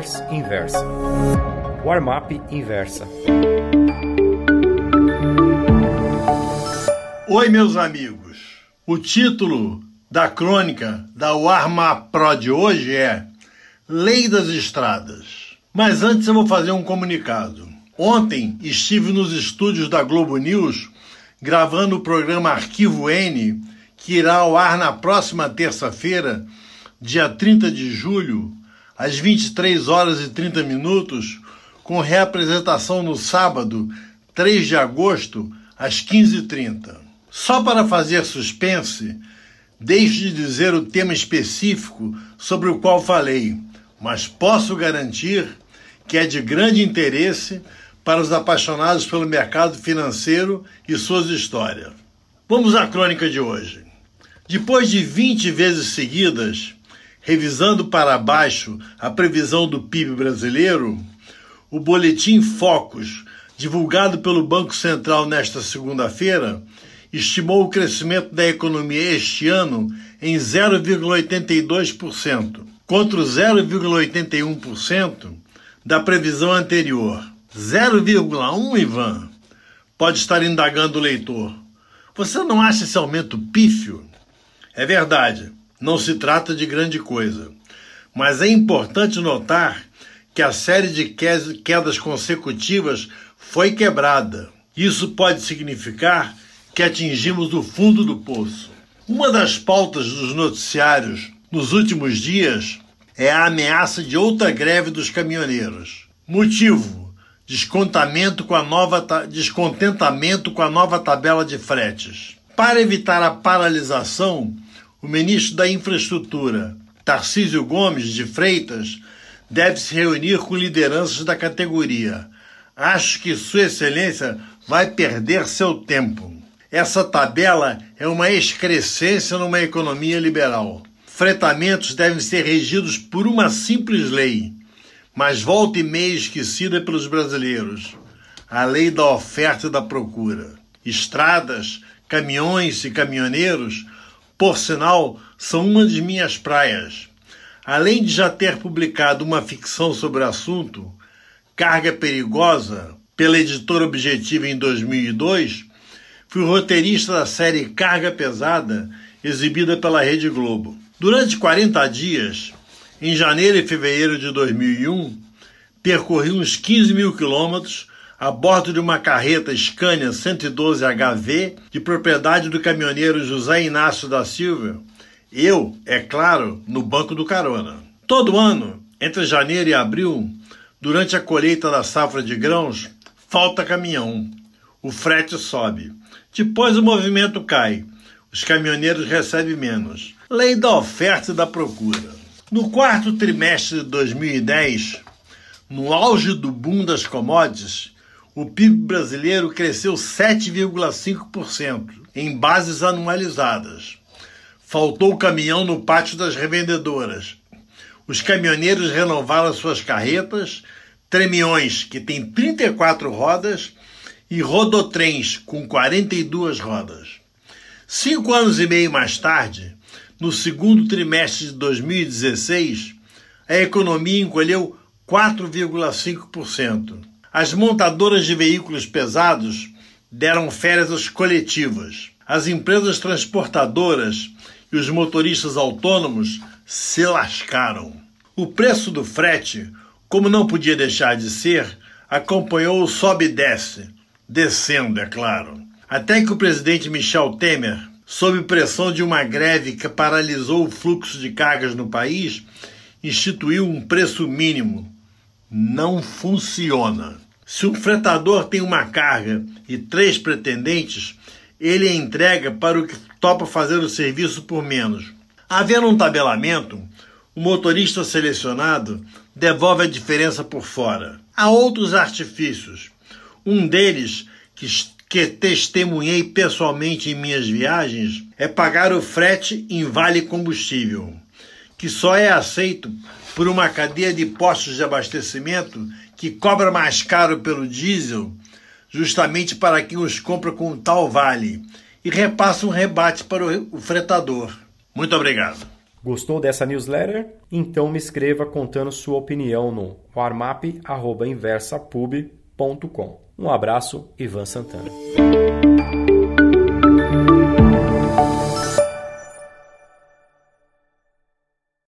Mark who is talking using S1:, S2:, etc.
S1: Runners Inversa. Warm-up Inversa.
S2: Oi, meus amigos. O título da crônica da Warm-up Pro de hoje é Lei das Estradas. Mas antes eu vou fazer um comunicado. Ontem estive nos estúdios da Globo News gravando o programa Arquivo N, que irá ao ar na próxima terça-feira, dia 30 de julho, às 23 horas e 30 minutos, com reapresentação no sábado, 3 de agosto, às 15h30. Só para fazer suspense, deixe de dizer o tema específico sobre o qual falei, mas posso garantir que é de grande interesse para os apaixonados pelo mercado financeiro e suas histórias. Vamos à crônica de hoje. Depois de 20 vezes seguidas, revisando para baixo a previsão do PIB brasileiro, o boletim Focus, divulgado pelo Banco Central nesta segunda-feira, estimou o crescimento da economia este ano em 0,82%, contra o 0,81% da previsão anterior. 0,1, Ivan? Pode estar indagando o leitor. Você não acha esse aumento pífio? É verdade. Não se trata de grande coisa. Mas é importante notar que a série de quedas consecutivas foi quebrada. Isso pode significar que atingimos o fundo do poço. Uma das pautas dos noticiários nos últimos dias é a ameaça de outra greve dos caminhoneiros. Motivo: descontamento com a nova descontentamento com a nova tabela de fretes. Para evitar a paralisação, o ministro da Infraestrutura, Tarcísio Gomes de Freitas, deve se reunir com lideranças da categoria. Acho que Sua Excelência vai perder seu tempo. Essa tabela é uma excrescência numa economia liberal. Fretamentos devem ser regidos por uma simples lei, mas volta e meia esquecida pelos brasileiros: a lei da oferta e da procura. Estradas, caminhões e caminhoneiros por sinal, são uma de minhas praias. Além de já ter publicado uma ficção sobre o assunto, Carga Perigosa, pela editora Objetiva em 2002, fui roteirista da série Carga Pesada, exibida pela Rede Globo. Durante 40 dias, em janeiro e fevereiro de 2001, percorri uns 15 mil quilômetros a bordo de uma carreta Scania 112 HV, de propriedade do caminhoneiro José Inácio da Silva, eu, é claro, no banco do carona. Todo ano, entre janeiro e abril, durante a colheita da safra de grãos, falta caminhão. O frete sobe. Depois o movimento cai. Os caminhoneiros recebem menos. Lei da oferta e da procura. No quarto trimestre de 2010, no auge do boom das commodities, o PIB brasileiro cresceu 7,5% em bases anualizadas. Faltou caminhão no pátio das revendedoras. Os caminhoneiros renovaram suas carretas, tremiões, que têm 34 rodas, e rodotrens, com 42 rodas. Cinco anos e meio mais tarde, no segundo trimestre de 2016, a economia encolheu 4,5%. As montadoras de veículos pesados deram férias coletivas. As empresas transportadoras e os motoristas autônomos se lascaram. O preço do frete, como não podia deixar de ser, acompanhou o sobe e desce, descendo, é claro. Até que o presidente Michel Temer, sob pressão de uma greve que paralisou o fluxo de cargas no país, instituiu um preço mínimo, não funciona. Se um fretador tem uma carga e três pretendentes, ele a entrega para o que topa fazer o serviço por menos. Havendo um tabelamento, o motorista selecionado devolve a diferença por fora. Há outros artifícios. Um deles, que, que testemunhei pessoalmente em minhas viagens, é pagar o frete em vale combustível, que só é aceito por uma cadeia de postos de abastecimento que cobra mais caro pelo diesel, justamente para quem os compra com tal vale, e repassa um rebate para o fretador. Muito obrigado.
S1: Gostou dessa newsletter? Então me escreva contando sua opinião no warmap.inversapub.com. Um abraço, Ivan Santana.